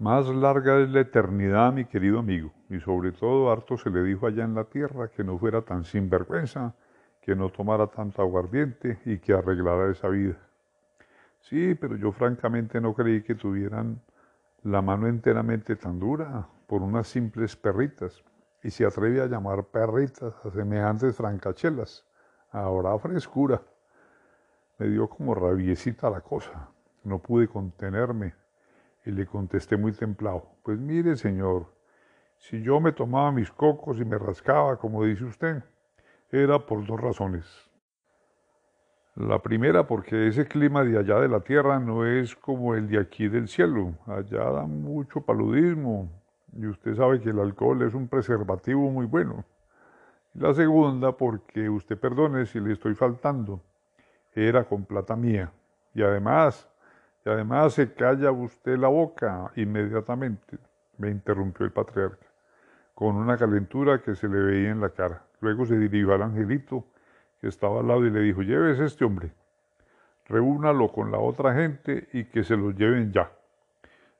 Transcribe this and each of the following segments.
Más larga es la eternidad, mi querido amigo, y sobre todo harto se le dijo allá en la tierra que no fuera tan sinvergüenza, que no tomara tanto aguardiente y que arreglara esa vida. Sí, pero yo francamente no creí que tuvieran la mano enteramente tan dura por unas simples perritas, y se atreve a llamar perritas a semejantes francachelas. Ahora frescura. Me dio como rabiecita la cosa. No pude contenerme y le contesté muy templado. Pues mire, señor, si yo me tomaba mis cocos y me rascaba, como dice usted, era por dos razones. La primera, porque ese clima de allá de la tierra no es como el de aquí del cielo. Allá da mucho paludismo y usted sabe que el alcohol es un preservativo muy bueno. La segunda, porque usted perdone si le estoy faltando, era con plata mía. Y además, y además se calla usted la boca inmediatamente, me interrumpió el patriarca, con una calentura que se le veía en la cara. Luego se dirigió al angelito que estaba al lado y le dijo, llévese este hombre, reúnalo con la otra gente y que se lo lleven ya.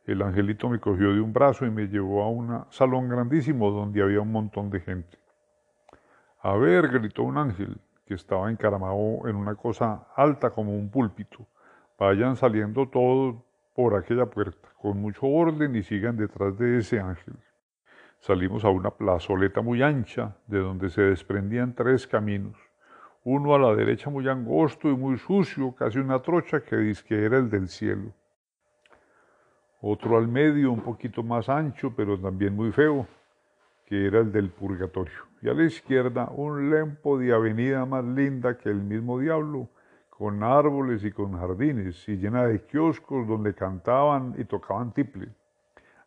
El angelito me cogió de un brazo y me llevó a un salón grandísimo donde había un montón de gente. A ver, gritó un ángel que estaba encaramado en una cosa alta como un púlpito. Vayan saliendo todos por aquella puerta, con mucho orden y sigan detrás de ese ángel. Salimos a una plazoleta muy ancha, de donde se desprendían tres caminos. Uno a la derecha muy angosto y muy sucio, casi una trocha que dice que era el del cielo. Otro al medio, un poquito más ancho, pero también muy feo, que era el del purgatorio. Y a la izquierda, un lempo de avenida más linda que el mismo diablo, con árboles y con jardines, y llena de kioscos donde cantaban y tocaban tiple.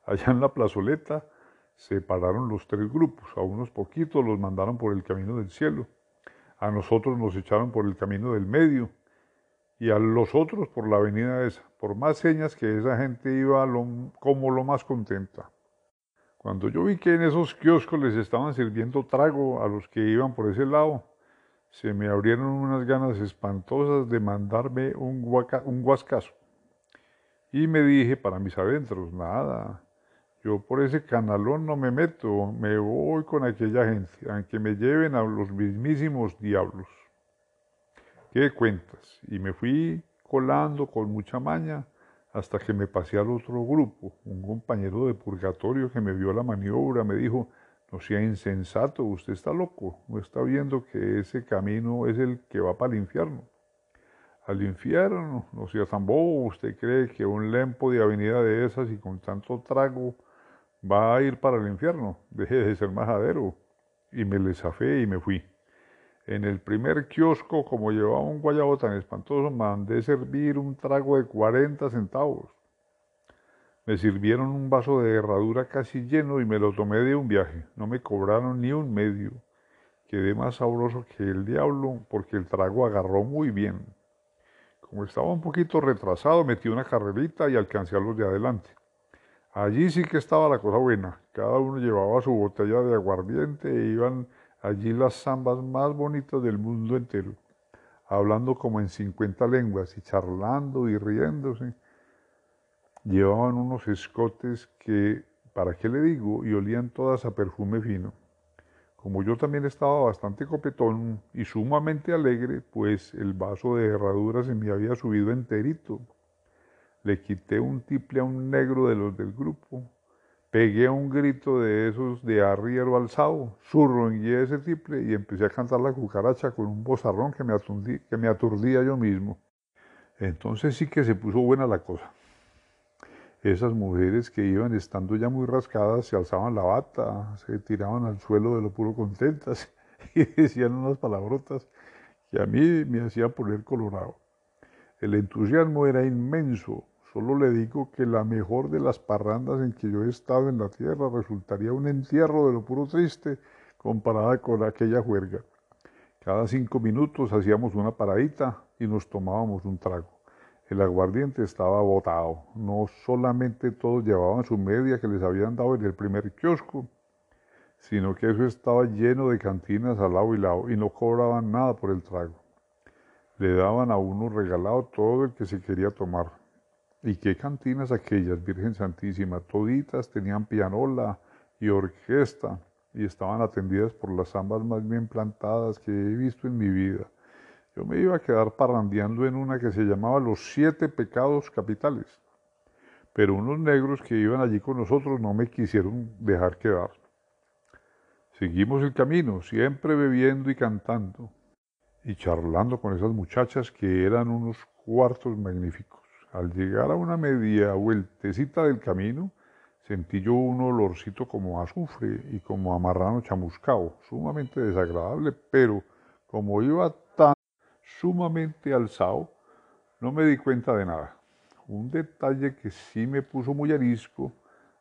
Allá en la plazoleta se pararon los tres grupos, a unos poquitos los mandaron por el camino del cielo, a nosotros nos echaron por el camino del medio, y a los otros por la avenida esa, por más señas que esa gente iba como lo más contenta. Cuando yo vi que en esos kioscos les estaban sirviendo trago a los que iban por ese lado, se me abrieron unas ganas espantosas de mandarme un, un guascazo. Y me dije para mis adentros, nada, yo por ese canalón no me meto, me voy con aquella gente, aunque me lleven a los mismísimos diablos. ¿Qué cuentas? Y me fui colando con mucha maña hasta que me pasé al otro grupo. Un compañero de purgatorio que me vio la maniobra me dijo, no sea insensato, usted está loco, no está viendo que ese camino es el que va para el infierno. Al infierno, no sea tan usted cree que un lempo de avenida de esas y con tanto trago va a ir para el infierno, deje de ser majadero. Y me le y me fui. En el primer kiosco, como llevaba un guayabo tan espantoso, mandé servir un trago de 40 centavos. Me sirvieron un vaso de herradura casi lleno y me lo tomé de un viaje. No me cobraron ni un medio. Quedé más sabroso que el diablo porque el trago agarró muy bien. Como estaba un poquito retrasado, metí una carrerita y alcancé a los de adelante. Allí sí que estaba la cosa buena. Cada uno llevaba su botella de aguardiente e iban allí las zambas más bonitas del mundo entero, hablando como en 50 lenguas y charlando y riéndose Llevaban unos escotes que, ¿para qué le digo? Y olían todas a perfume fino. Como yo también estaba bastante copetón y sumamente alegre, pues el vaso de herradura se me había subido enterito. Le quité un tiple a un negro de los del grupo, pegué un grito de esos de arriero alzado, surrongué ese tiple y empecé a cantar la cucaracha con un bozarrón que me, que me aturdía yo mismo. Entonces sí que se puso buena la cosa. Esas mujeres que iban estando ya muy rascadas se alzaban la bata, se tiraban al suelo de lo puro contentas y decían unas palabrotas que a mí me hacían poner colorado. El entusiasmo era inmenso. Solo le digo que la mejor de las parrandas en que yo he estado en la tierra resultaría un entierro de lo puro triste comparada con aquella juerga. Cada cinco minutos hacíamos una paradita y nos tomábamos un trago. El aguardiente estaba botado. No solamente todos llevaban su media que les habían dado en el primer kiosco, sino que eso estaba lleno de cantinas al lado y lado y no cobraban nada por el trago. Le daban a uno regalado todo el que se quería tomar. Y qué cantinas aquellas, Virgen Santísima, toditas tenían pianola y orquesta y estaban atendidas por las ambas más bien plantadas que he visto en mi vida. Yo me iba a quedar parrandeando en una que se llamaba Los Siete Pecados Capitales, pero unos negros que iban allí con nosotros no me quisieron dejar quedar. Seguimos el camino, siempre bebiendo y cantando, y charlando con esas muchachas que eran unos cuartos magníficos. Al llegar a una media vueltecita del camino, sentí yo un olorcito como azufre y como amarrano chamuscao, sumamente desagradable, pero como iba sumamente alzado, no me di cuenta de nada. Un detalle que sí me puso muy arisco,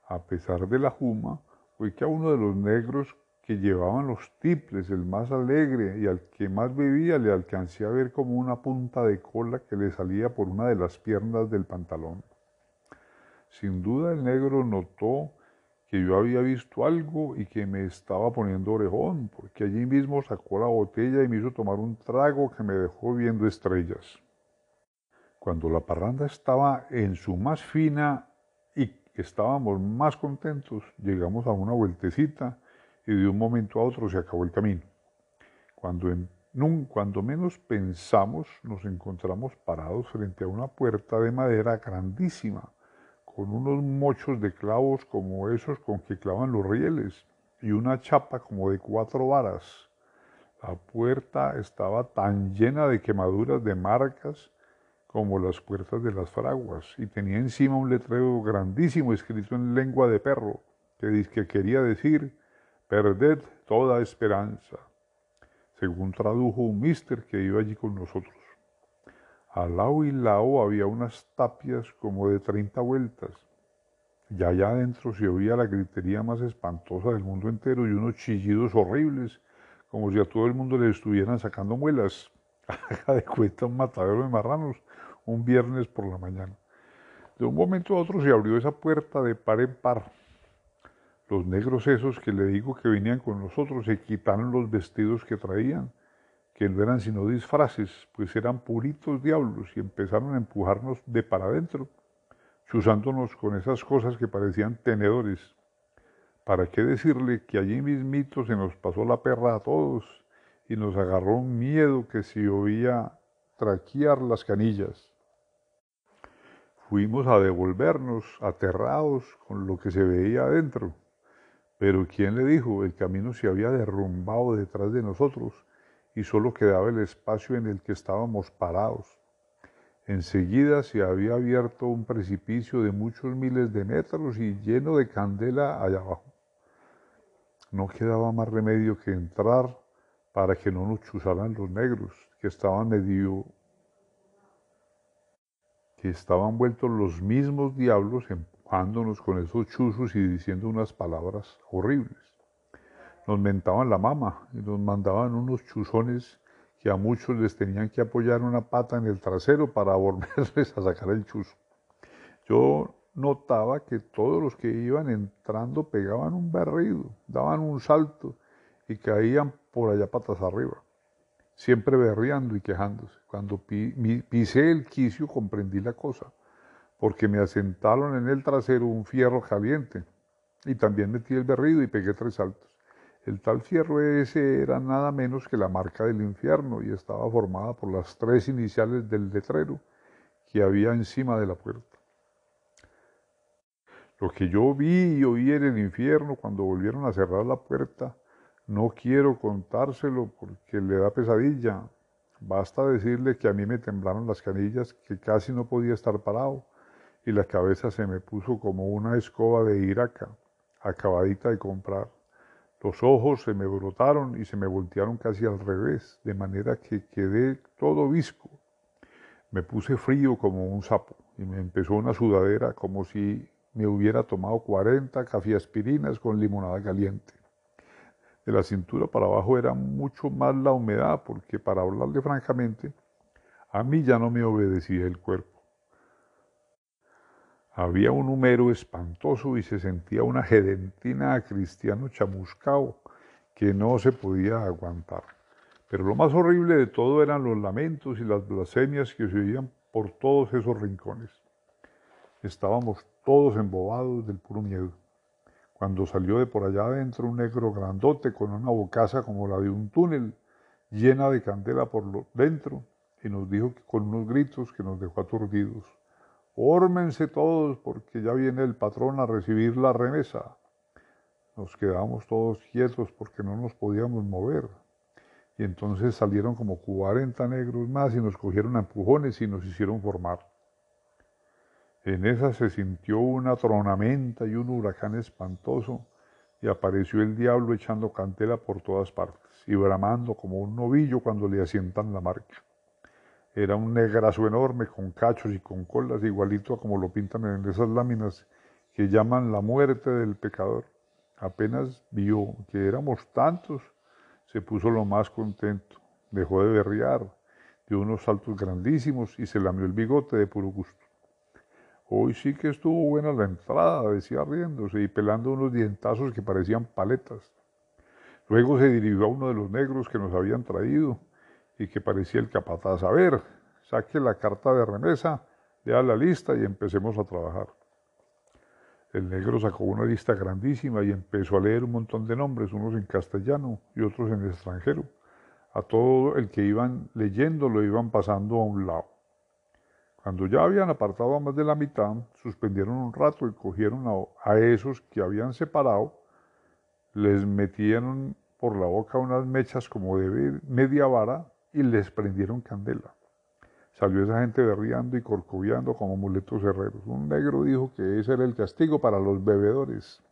a pesar de la juma, fue que a uno de los negros que llevaban los tiples, el más alegre y al que más bebía, le alcancé a ver como una punta de cola que le salía por una de las piernas del pantalón. Sin duda el negro notó que yo había visto algo y que me estaba poniendo orejón, porque allí mismo sacó la botella y me hizo tomar un trago que me dejó viendo estrellas. Cuando la parranda estaba en su más fina y estábamos más contentos, llegamos a una vueltecita y de un momento a otro se acabó el camino. Cuando, cuando menos pensamos, nos encontramos parados frente a una puerta de madera grandísima, con unos mochos de clavos como esos con que clavan los rieles y una chapa como de cuatro varas. La puerta estaba tan llena de quemaduras de marcas como las puertas de las fraguas y tenía encima un letrero grandísimo escrito en lengua de perro que, que quería decir perded toda esperanza, según tradujo un mister que iba allí con nosotros. Al lado y lado había unas tapias como de treinta vueltas. Y allá adentro se oía la gritería más espantosa del mundo entero y unos chillidos horribles, como si a todo el mundo le estuvieran sacando muelas. Haga de cuenta un matadero de marranos un viernes por la mañana. De un momento a otro se abrió esa puerta de par en par. Los negros esos que le digo que venían con nosotros se quitaron los vestidos que traían que no eran sino disfraces, pues eran puritos diablos y empezaron a empujarnos de para adentro, chuzándonos con esas cosas que parecían tenedores. ¿Para qué decirle que allí mismito se nos pasó la perra a todos y nos agarró un miedo que se oía traquear las canillas? Fuimos a devolvernos aterrados con lo que se veía adentro. Pero ¿quién le dijo? El camino se había derrumbado detrás de nosotros y solo quedaba el espacio en el que estábamos parados. Enseguida se había abierto un precipicio de muchos miles de metros y lleno de candela allá abajo. No quedaba más remedio que entrar para que no nos chuzaran los negros, que estaban medio que estaban vueltos los mismos diablos empujándonos con esos chuzos y diciendo unas palabras horribles nos mentaban la mama y nos mandaban unos chuzones que a muchos les tenían que apoyar una pata en el trasero para volverles a sacar el chuzo. Yo notaba que todos los que iban entrando pegaban un berrido, daban un salto y caían por allá patas arriba, siempre berreando y quejándose. Cuando pisé el quicio comprendí la cosa, porque me asentaron en el trasero un fierro caliente y también metí el berrido y pegué tres saltos. El tal fierro ese era nada menos que la marca del infierno y estaba formada por las tres iniciales del letrero que había encima de la puerta. Lo que yo vi y oí en el infierno cuando volvieron a cerrar la puerta, no quiero contárselo porque le da pesadilla. Basta decirle que a mí me temblaron las canillas, que casi no podía estar parado, y la cabeza se me puso como una escoba de iraca, acabadita de comprar. Los ojos se me brotaron y se me voltearon casi al revés, de manera que quedé todo visco. Me puse frío como un sapo y me empezó una sudadera como si me hubiera tomado 40 aspirinas con limonada caliente. De la cintura para abajo era mucho más la humedad porque, para hablarle francamente, a mí ya no me obedecía el cuerpo. Había un humero espantoso y se sentía una gedentina a cristiano chamuscao que no se podía aguantar. Pero lo más horrible de todo eran los lamentos y las blasfemias que se oían por todos esos rincones. Estábamos todos embobados del puro miedo. Cuando salió de por allá adentro un negro grandote con una bocaza como la de un túnel, llena de candela por dentro, y nos dijo que con unos gritos que nos dejó aturdidos. Órmense todos porque ya viene el patrón a recibir la remesa. Nos quedamos todos quietos porque no nos podíamos mover. Y entonces salieron como 40 negros más y nos cogieron a empujones y nos hicieron formar. En esa se sintió una tronamenta y un huracán espantoso y apareció el diablo echando cantela por todas partes y bramando como un novillo cuando le asientan la marca. Era un negrazo enorme con cachos y con colas, igualito a como lo pintan en esas láminas que llaman la muerte del pecador. Apenas vio que éramos tantos, se puso lo más contento, dejó de berrear, dio unos saltos grandísimos y se lamió el bigote de puro gusto. Hoy sí que estuvo buena la entrada, decía riéndose y pelando unos dientazos que parecían paletas. Luego se dirigió a uno de los negros que nos habían traído y que parecía el capataz. A ver, saque la carta de remesa, lea la lista y empecemos a trabajar. El negro sacó una lista grandísima y empezó a leer un montón de nombres, unos en castellano y otros en extranjero. A todo el que iban leyendo lo iban pasando a un lado. Cuando ya habían apartado a más de la mitad, suspendieron un rato y cogieron a, esos que habían separado, les metieron por la boca unas mechas como de media vara y les prendieron candela. Salió esa gente berriando y corcoviando como muletos herreros. Un negro dijo que ese era el castigo para los bebedores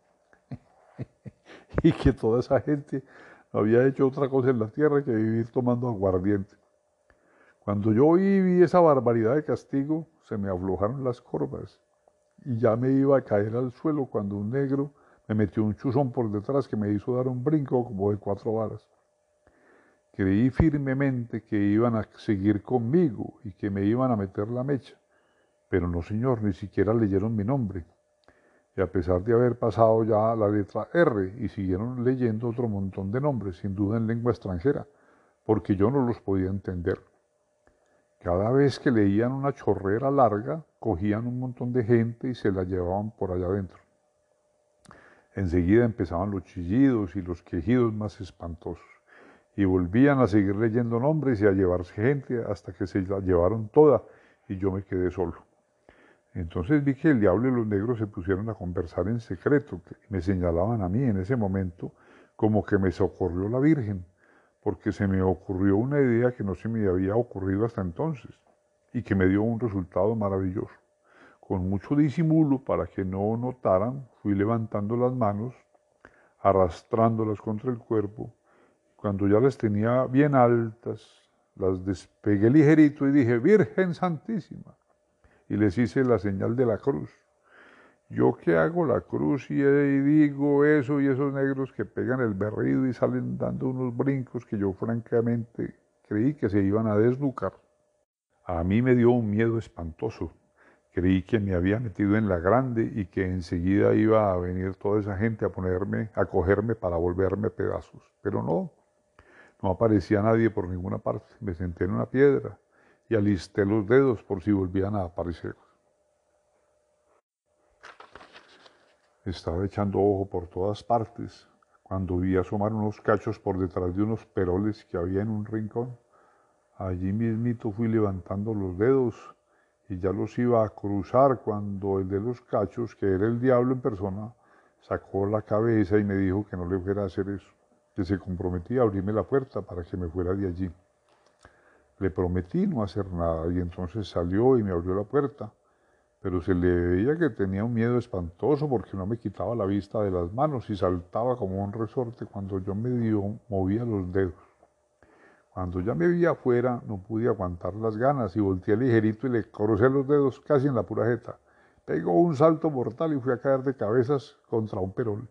y que toda esa gente había hecho otra cosa en la tierra que vivir tomando aguardiente. Cuando yo vi esa barbaridad de castigo, se me aflojaron las corvas y ya me iba a caer al suelo cuando un negro me metió un chuzón por detrás que me hizo dar un brinco como de cuatro varas. Creí firmemente que iban a seguir conmigo y que me iban a meter la mecha, pero no señor, ni siquiera leyeron mi nombre. Y a pesar de haber pasado ya la letra R y siguieron leyendo otro montón de nombres, sin duda en lengua extranjera, porque yo no los podía entender. Cada vez que leían una chorrera larga, cogían un montón de gente y se la llevaban por allá adentro. Enseguida empezaban los chillidos y los quejidos más espantosos, y volvían a seguir leyendo nombres y a llevarse gente hasta que se la llevaron toda y yo me quedé solo. Entonces vi que el diablo y los negros se pusieron a conversar en secreto, y me señalaban a mí en ese momento como que me socorrió la Virgen porque se me ocurrió una idea que no se me había ocurrido hasta entonces y que me dio un resultado maravilloso. Con mucho disimulo para que no notaran, fui levantando las manos, arrastrándolas contra el cuerpo. Cuando ya las tenía bien altas, las despegué ligerito y dije, Virgen Santísima. Y les hice la señal de la cruz. Yo que hago la cruz y, digo eso y esos negros que pegan el berrido y salen dando unos brincos que yo francamente creí que se iban a desnucar. A mí me dio un miedo espantoso. Creí que me había metido en la grande y que enseguida iba a venir toda esa gente a ponerme, a cogerme para volverme pedazos. Pero no, no aparecía nadie por ninguna parte. Me senté en una piedra y alisté los dedos por si volvían a aparecer. Estaba echando ojo por todas partes cuando vi asomar unos cachos por detrás de unos peroles que había en un rincón. Allí mismito fui levantando los dedos y ya los iba a cruzar cuando el de los cachos, que era el diablo en persona, sacó la cabeza y me dijo que no le fuera a hacer eso, que se comprometía a abrirme la puerta para que me fuera de allí. Le prometí no hacer nada y entonces salió y me abrió la puerta pero se le veía que tenía un miedo espantoso porque no me quitaba la vista de las manos y saltaba como un resorte cuando yo medio movía los dedos. Cuando ya me vi afuera no pude aguantar las ganas y volteé ligerito y le crucé los dedos casi en la pura jeta. Pegó un salto mortal y fui a caer de cabezas contra un perol.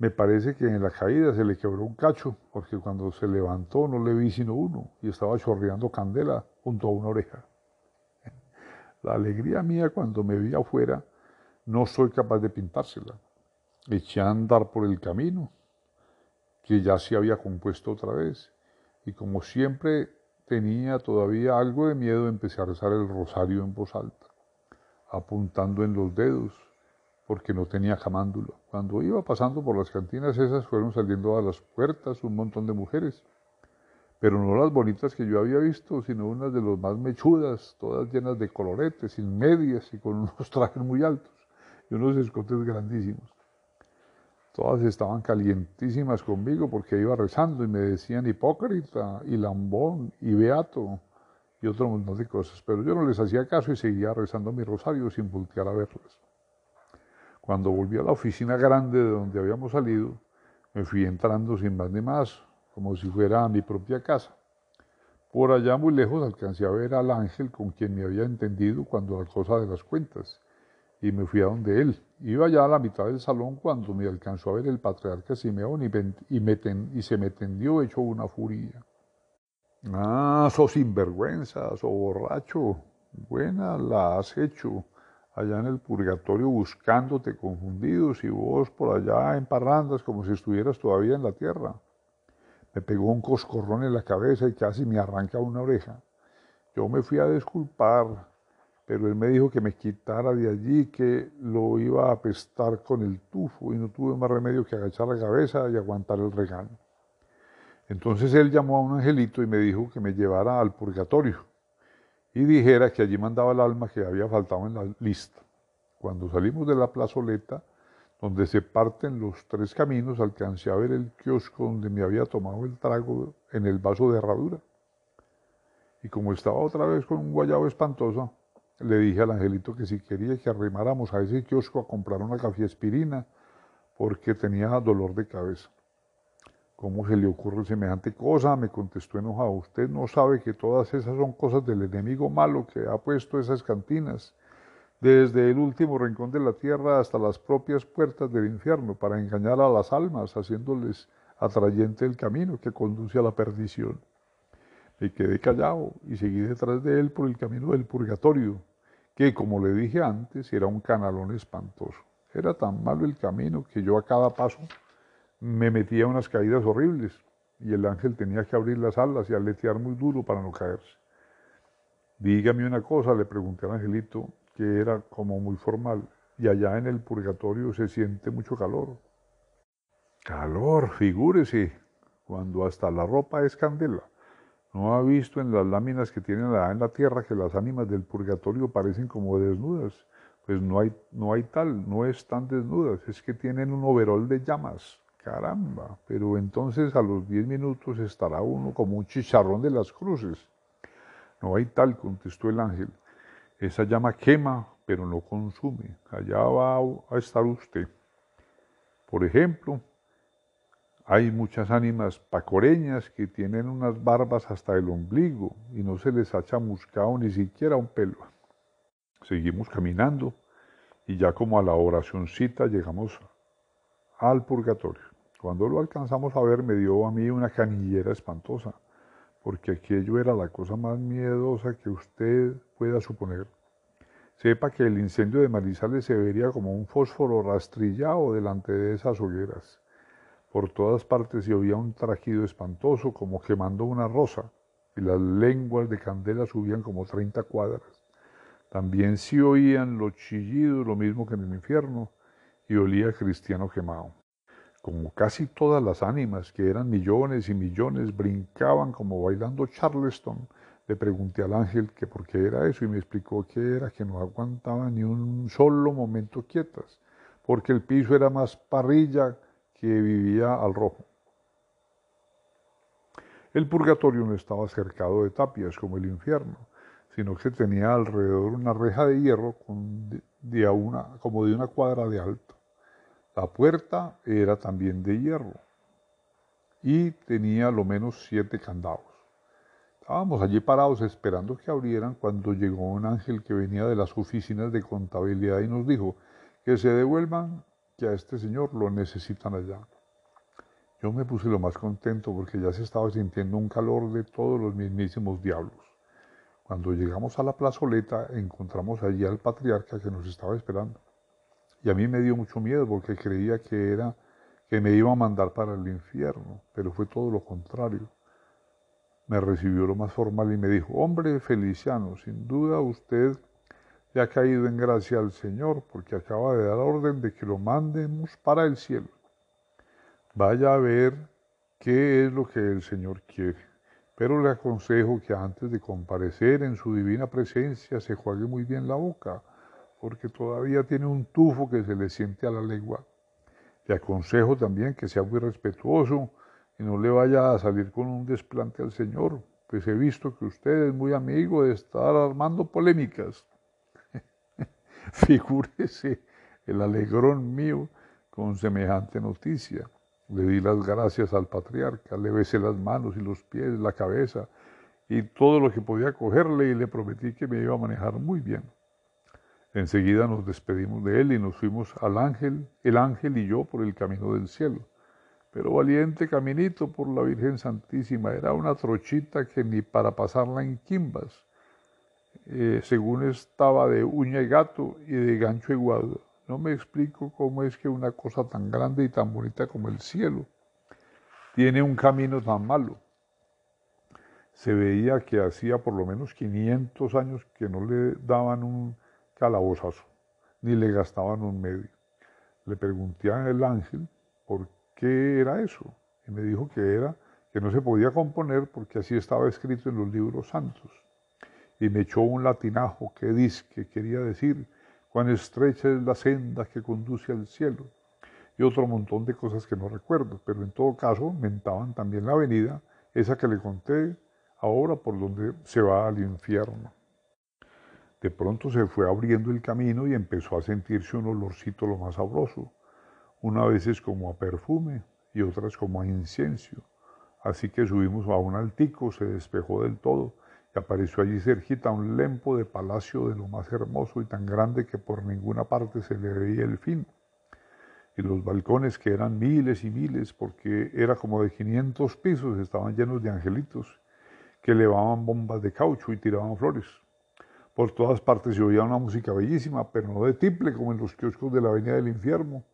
Me parece que en la caída se le quebró un cacho, porque cuando se levantó no le vi sino uno y estaba chorreando candela junto a una oreja. La alegría mía cuando me vi afuera no soy capaz de pintársela. Eché a andar por el camino, que ya se había compuesto otra vez, y como siempre tenía todavía algo de miedo, empecé a rezar el rosario en voz alta. apuntando en los dedos, porque no tenía camándulo. Cuando iba pasando por las cantinas esas fueron saliendo a las puertas un montón de mujeres, pero no las bonitas que yo había visto, sino unas de los más mechudas, todas llenas de coloretes, sin medias y con unos trajes muy altos y unos escotes grandísimos. Todas estaban calientísimas conmigo porque iba rezando y me decían hipócrita y lambón y beato y otro montón de cosas. Pero yo no les hacía caso y seguía rezando mi rosario sin voltear a verlas. Cuando volví a la oficina grande de donde habíamos salido, me fui entrando sin más ni más, como si fuera a mi propia casa. Por allá muy lejos alcancé a ver al ángel con quien me había entendido cuando la cosa de las cuentas y me fui a donde él. Iba ya a la mitad del salón cuando me alcanzó a ver el patriarca Simeón y, y, se me tendió hecho una furia. Ah, sos sinvergüenza, sos borracho. Buena la has hecho allá en el purgatorio buscándote confundidos y vos por allá en parrandas como si estuvieras todavía en la tierra. Me pegó un coscorrón en la cabeza y casi me arranca una oreja. Yo me fui a disculpar, pero él me dijo que me quitara de allí, que lo iba a apestar con el tufo y no tuve más remedio que agachar la cabeza y aguantar el regaño. Entonces él llamó a un angelito y me dijo que me llevara al purgatorio y dijera que allí mandaba el alma que había faltado en la lista. Cuando salimos de la plazoleta, donde se parten los tres caminos, alcancé a ver el kiosco donde me había tomado el trago en el vaso de herradura. Y como estaba otra vez con un guayabo espantoso, le dije al angelito que si quería que arrimáramos a ese kiosco a comprar una café aspirina porque tenía dolor de cabeza. ¿Cómo se le ocurre semejante cosa? Me contestó enojado. Usted no sabe que todas esas son cosas del enemigo malo que ha puesto esas cantinas, desde el último rincón de la tierra hasta las propias puertas del infierno, para engañar a las almas, haciéndoles atrayente el camino que conduce a la perdición. Me quedé callado y seguí detrás de él por el camino del purgatorio, que como le dije antes era un canalón espantoso. Era tan malo el camino que yo a cada paso me metía unas caídas horribles y el ángel tenía que abrir las alas y aletear muy duro para no caerse. Dígame una cosa, le pregunté al angelito, que era como muy formal, y allá en el purgatorio se siente mucho calor. Calor, figúrese, cuando hasta la ropa es candela. ¿No ha visto en las láminas que tienen en la tierra que las ánimas del purgatorio parecen como desnudas? Pues no hay, no hay tal, no están desnudas, es que tienen un overol de llamas. Caramba, pero entonces a los diez minutos estará uno como un chicharrón de las cruces. No hay tal, contestó el ángel. Esa llama quema, pero no consume. Allá va a estar usted. Por ejemplo, hay muchas ánimas pacoreñas que tienen unas barbas hasta el ombligo y no se les ha chamuscado ni siquiera un pelo. Seguimos caminando y ya como a la oracioncita llegamos al purgatorio. Cuando lo alcanzamos a ver me dio a mí una canillera espantosa, porque aquello era la cosa más miedosa que usted pueda suponer. Sepa que el incendio de Marizales se vería como un fósforo rastrillado delante de esas hogueras. Por todas partes se oía un trajido espantoso como quemando una rosa, y las lenguas de candela subían como treinta cuadras. También se oían los chillidos, lo mismo que en el infierno, y olía cristiano quemado. Como casi todas las ánimas, que eran millones y millones, brincaban como bailando charleston, le pregunté al ángel que por qué era eso y me explicó que era que no aguantaban ni un solo momento quietas, porque el piso era más parrilla que vivía al rojo. El purgatorio no estaba cercado de tapias como el infierno, sino que tenía alrededor una reja de hierro de una, como de una cuadra de alto. La puerta era también de hierro y tenía lo menos siete candados. Estábamos allí parados esperando que abrieran cuando llegó un ángel que venía de las oficinas de contabilidad y nos dijo que se devuelvan que a este señor lo necesitan allá. Yo me puse lo más contento porque ya se estaba sintiendo un calor de todos los mismísimos diablos. Cuando llegamos a la plazoleta encontramos allí al patriarca que nos estaba esperando. Y a mí me dio mucho miedo porque creía que era que me iba a mandar para el infierno, pero fue todo lo contrario. Me recibió lo más formal y me dijo, hombre Feliciano, sin duda usted le ha caído en gracia al Señor porque acaba de dar orden de que lo mandemos para el cielo. Vaya a ver qué es lo que el Señor quiere. Pero le aconsejo que antes de comparecer en su divina presencia se juegue muy bien la boca, porque todavía tiene un tufo que se le siente a la lengua. Le aconsejo también que sea muy respetuoso y no le vaya a salir con un desplante al Señor, pues he visto que usted es muy amigo de estar armando polémicas. Figúrese el alegrón mío con semejante noticia. Le di las gracias al patriarca, le besé las manos y los pies, la cabeza y todo lo que podía cogerle y le prometí que me iba a manejar muy bien. Enseguida nos despedimos de él y nos fuimos al ángel, el ángel y yo por el camino del cielo. Pero valiente caminito por la Virgen Santísima, era una trochita que ni para pasarla en quimbas. Eh, según estaba de uña y gato y de gancho y guado. No me explico cómo es que una cosa tan grande y tan bonita como el cielo tiene un camino tan malo. Se veía que hacía por lo menos 500 años que no le daban un calabozazo, ni le gastaban un medio. Le pregunté al ángel por qué era eso, y me dijo que era que no se podía componer porque así estaba escrito en los libros santos y me echó un latinajo que dice que quería decir cuán estrecha es la senda que conduce al cielo y otro montón de cosas que no recuerdo, pero en todo caso mentaban también la avenida, esa que le conté ahora por donde se va al infierno. De pronto se fue abriendo el camino y empezó a sentirse un olorcito lo más sabroso, una veces como a perfume y otras como a incienso. Así que subimos a un altico, se despejó del todo y apareció allí cerquita un lempo de palacio de lo más hermoso y tan grande que por ninguna parte se le veía el fin. Y los balcones, que eran miles y miles, porque era como de 500 pisos, estaban llenos de angelitos que elevaban bombas de caucho y tiraban flores. Por todas partes se oía una música bellísima, pero no de tiple como en los kioscos de la Avenida del Infierno,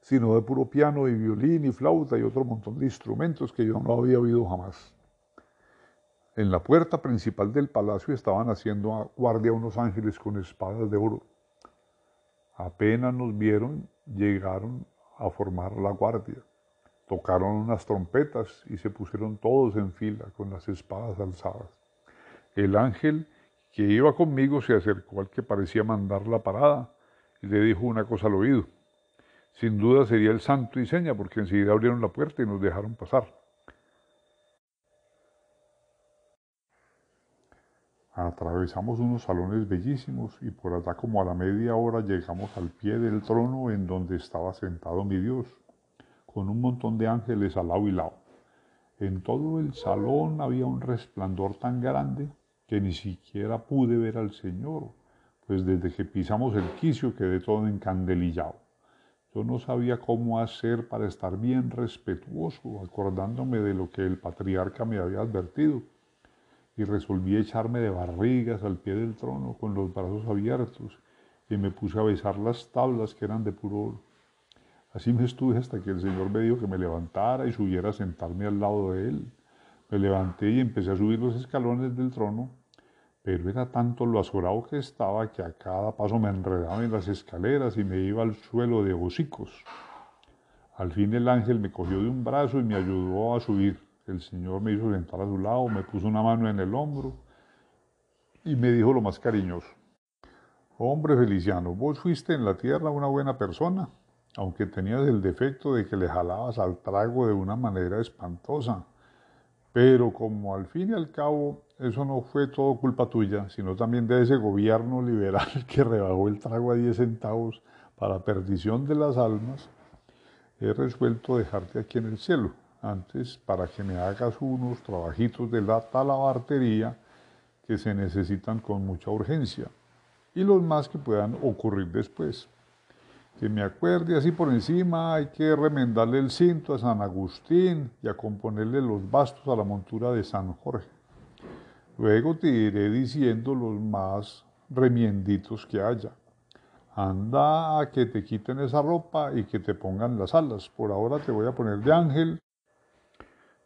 sino de puro piano y violín y flauta y otro montón de instrumentos que yo no había oído jamás. En la puerta principal del palacio estaban haciendo guardia unos ángeles con espadas de oro. Apenas nos vieron, llegaron a formar la guardia. Tocaron unas trompetas y se pusieron todos en fila con las espadas alzadas. El ángel que iba conmigo se acercó al que parecía mandar la parada y le dijo una cosa al oído. Sin duda sería el santo y seña porque enseguida abrieron la puerta y nos dejaron pasar. Atravesamos unos salones bellísimos y por allá como a la media hora llegamos al pie del trono en donde estaba sentado mi Dios, con un montón de ángeles al lado y lado. En todo el salón había un resplandor tan grande que ni siquiera pude ver al Señor, pues desde que pisamos el quicio quedé todo encandelillado. Yo no sabía cómo hacer para estar bien respetuoso, acordándome de lo que el patriarca me había advertido y resolví echarme de barrigas al pie del trono con los brazos abiertos y me puse a besar las tablas que eran de puro oro. Así me estuve hasta que el Señor me dijo que me levantara y subiera a sentarme al lado de Él. Me levanté y empecé a subir los escalones del trono, pero era tanto lo azorado que estaba que a cada paso me enredaba en las escaleras y me iba al suelo de hocicos. Al fin el ángel me cogió de un brazo y me ayudó a subir. El Señor me hizo sentar a su lado, me puso una mano en el hombro y me dijo lo más cariñoso. Hombre Feliciano, vos fuiste en la tierra una buena persona, aunque tenías el defecto de que le jalabas al trago de una manera espantosa. Pero como al fin y al cabo eso no fue todo culpa tuya, sino también de ese gobierno liberal que rebajó el trago a 10 centavos para perdición de las almas, he resuelto dejarte aquí en el cielo antes para que me hagas unos trabajitos de la talabartería que se necesitan con mucha urgencia y los más que puedan ocurrir después. Que me acuerde así por encima, hay que remendarle el cinto a San Agustín y a componerle los bastos a la montura de San Jorge. Luego te iré diciendo los más remienditos que haya. Anda a que te quiten esa ropa y que te pongan las alas. Por ahora te voy a poner de ángel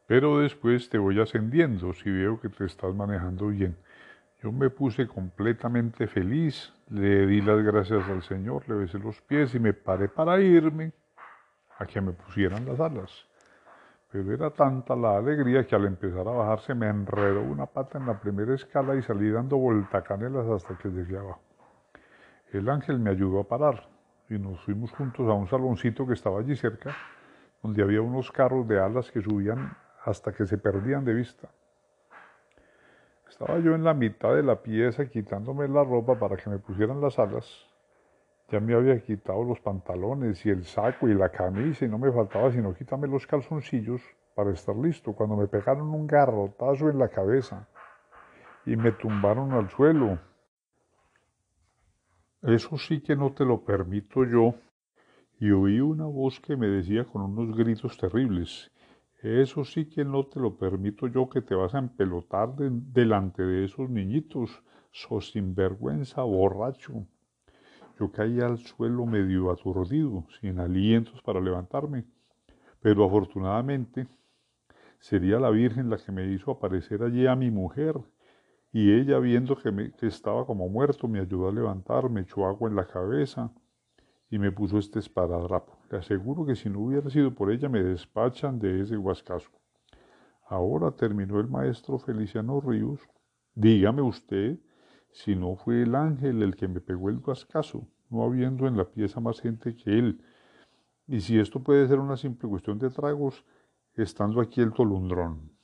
pero después te voy ascendiendo si veo que te estás manejando bien. Yo me puse completamente feliz, le di las gracias al Señor, le besé los pies y me paré para irme a que me pusieran las alas. Pero era tanta la alegría que al empezar a bajar se me enredó una pata en la primera escala y salí dando voltacanelas hasta que llegué. El ángel me ayudó a parar y nos fuimos juntos a un saloncito que estaba allí cerca, donde había unos carros de alas que subían hasta que se perdían de vista. Estaba yo en la mitad de la pieza quitándome la ropa para que me pusieran las alas. Ya me había quitado los pantalones y el saco y la camisa y no me faltaba sino quitarme los calzoncillos para estar listo cuando me pegaron un garrotazo en la cabeza y me tumbaron al suelo. Eso sí que no te lo permito yo. Y oí una voz que me decía con unos gritos terribles, eso sí que no te lo permito yo que te vas a empelotar delante de esos niñitos, sos sinvergüenza, borracho. Yo caí al suelo medio aturdido, sin alientos para levantarme, pero afortunadamente sería la Virgen la que me hizo aparecer allí a mi mujer, y ella viendo que, me, estaba como muerto me ayudó a levantar, me echó agua en la cabeza, y me puso este esparadrapo. Le aseguro que si no hubiera sido por ella me despachan de ese huascazo. Ahora terminó el maestro Feliciano Ríos. Dígame usted si no fue el ángel el que me pegó el huascazo, no habiendo en la pieza más gente que él. Y si esto puede ser una simple cuestión de tragos, estando aquí el tolundrón.